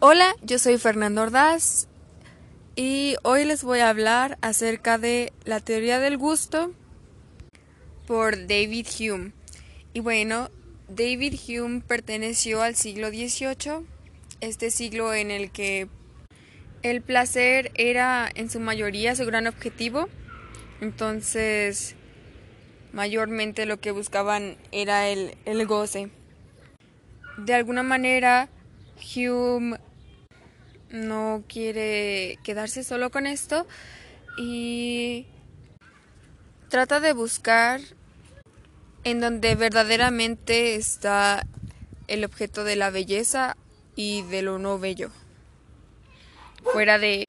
Hola, yo soy Fernando Ordaz y hoy les voy a hablar acerca de la teoría del gusto por David Hume. Y bueno, David Hume perteneció al siglo XVIII, este siglo en el que el placer era en su mayoría su gran objetivo, entonces mayormente lo que buscaban era el, el goce. De alguna manera, Hume no quiere quedarse solo con esto y trata de buscar en donde verdaderamente está el objeto de la belleza y de lo no bello, fuera de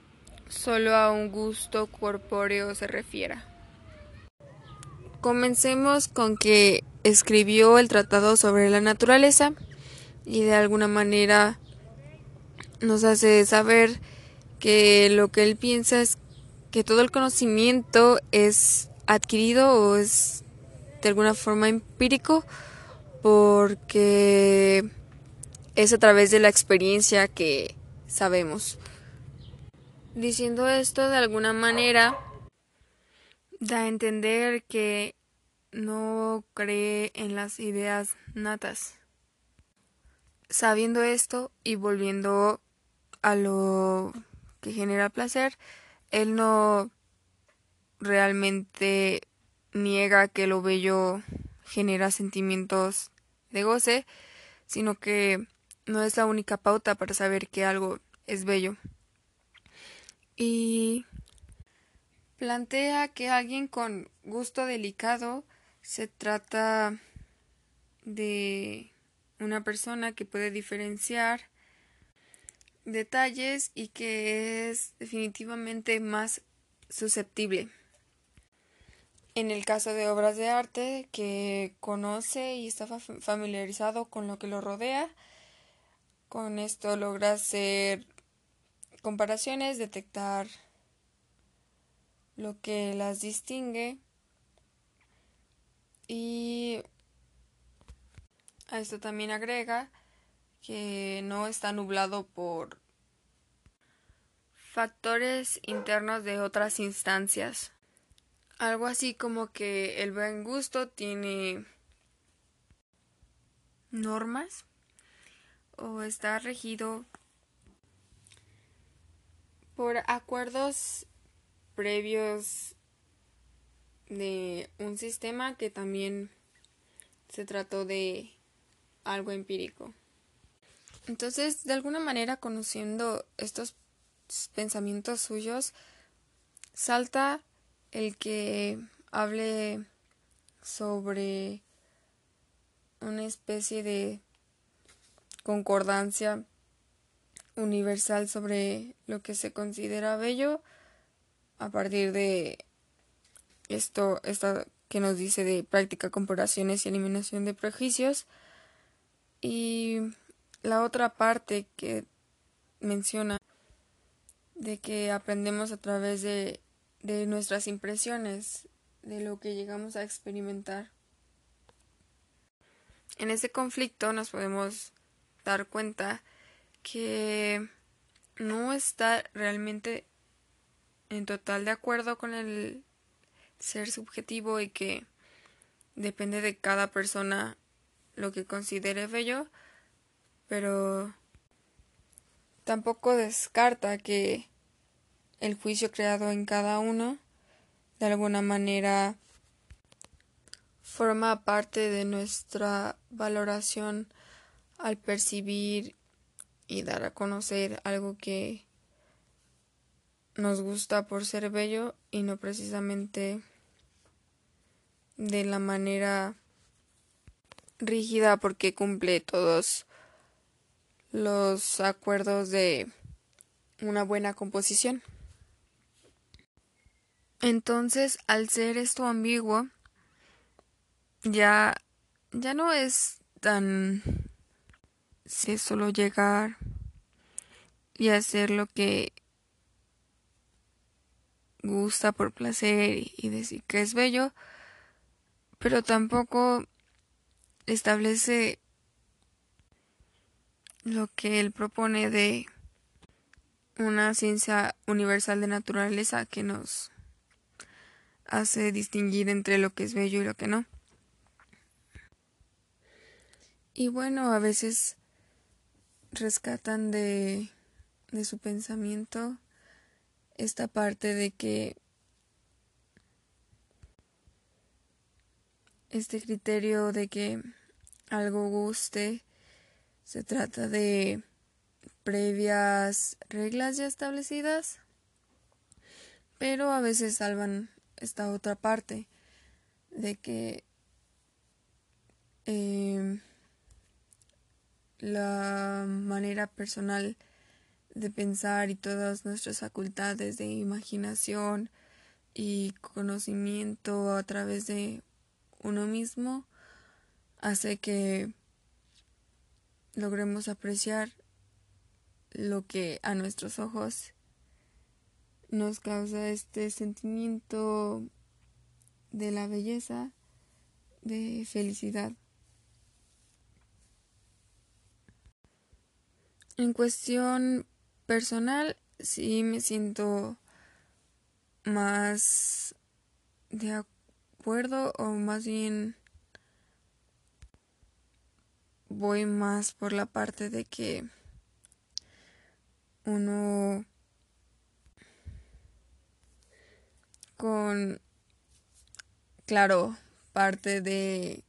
solo a un gusto corpóreo se refiera. Comencemos con que escribió el tratado sobre la naturaleza y de alguna manera nos hace saber que lo que él piensa es que todo el conocimiento es adquirido o es de alguna forma empírico porque es a través de la experiencia que sabemos. Diciendo esto de alguna manera da a entender que no cree en las ideas natas. Sabiendo esto y volviendo a lo que genera placer, él no realmente niega que lo bello genera sentimientos de goce, sino que no es la única pauta para saber que algo es bello. Y plantea que alguien con gusto delicado se trata de una persona que puede diferenciar detalles y que es definitivamente más susceptible. En el caso de obras de arte, que conoce y está familiarizado con lo que lo rodea, con esto logra hacer comparaciones, detectar lo que las distingue y a esto también agrega que no está nublado por factores internos de otras instancias. Algo así como que el buen gusto tiene normas o está regido por acuerdos previos de un sistema que también se trató de algo empírico. Entonces, de alguna manera, conociendo estos pensamientos suyos, salta el que hable sobre una especie de concordancia universal sobre lo que se considera bello a partir de esto, esto que nos dice de práctica, comparaciones y eliminación de prejuicios. Y la otra parte que menciona de que aprendemos a través de, de nuestras impresiones, de lo que llegamos a experimentar. En ese conflicto nos podemos dar cuenta que no está realmente en total de acuerdo con el ser subjetivo y que depende de cada persona lo que considere bello, pero tampoco descarta que el juicio creado en cada uno de alguna manera forma parte de nuestra valoración al percibir y dar a conocer algo que nos gusta por ser bello y no precisamente de la manera rígida porque cumple todos los acuerdos de una buena composición. Entonces, al ser esto ambiguo, ya ya no es tan si solo llegar y hacer lo que gusta por placer y decir que es bello, pero tampoco establece lo que él propone de una ciencia universal de naturaleza que nos hace distinguir entre lo que es bello y lo que no. Y bueno, a veces rescatan de, de su pensamiento esta parte de que este criterio de que algo guste se trata de previas reglas ya establecidas, pero a veces salvan esta otra parte de que eh, la manera personal de pensar y todas nuestras facultades de imaginación y conocimiento a través de uno mismo hace que logremos apreciar lo que a nuestros ojos nos causa este sentimiento de la belleza, de felicidad. En cuestión personal, sí me siento más de acuerdo o más bien voy más por la parte de que uno con claro parte de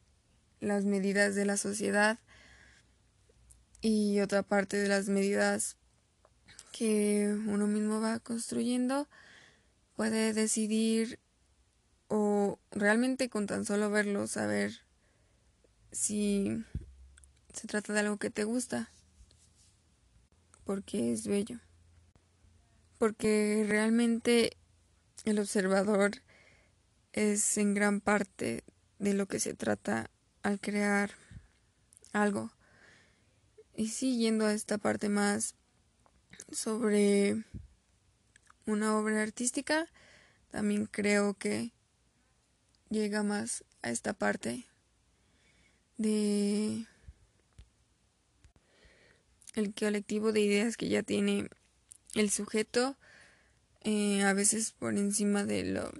las medidas de la sociedad y otra parte de las medidas que uno mismo va construyendo puede decidir o realmente con tan solo verlo saber si se trata de algo que te gusta porque es bello porque realmente el observador es en gran parte de lo que se trata al crear algo. Y siguiendo a esta parte más sobre una obra artística, también creo que llega más a esta parte de el colectivo de ideas que ya tiene el sujeto, eh, a veces por encima de la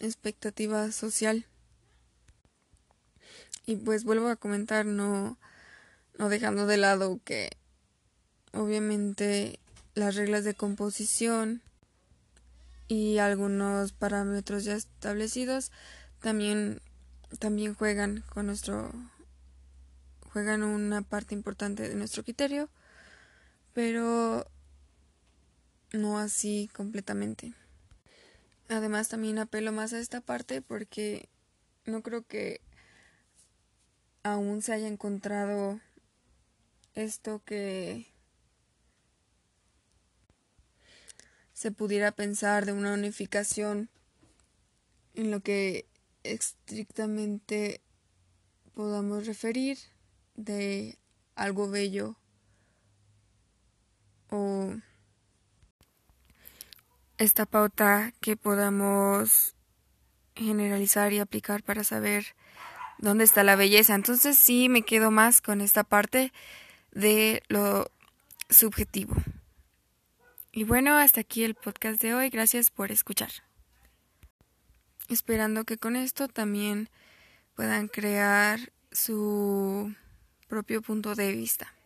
expectativa social. Y pues vuelvo a comentar, no no dejando de lado que obviamente las reglas de composición y algunos parámetros ya establecidos también también juegan con nuestro juegan una parte importante de nuestro criterio pero no así completamente. Además también apelo más a esta parte porque no creo que aún se haya encontrado esto que se pudiera pensar de una unificación en lo que estrictamente podamos referir de algo bello o esta pauta que podamos generalizar y aplicar para saber dónde está la belleza. Entonces sí me quedo más con esta parte de lo subjetivo. Y bueno, hasta aquí el podcast de hoy. Gracias por escuchar. Esperando que con esto también puedan crear su propio punto de vista.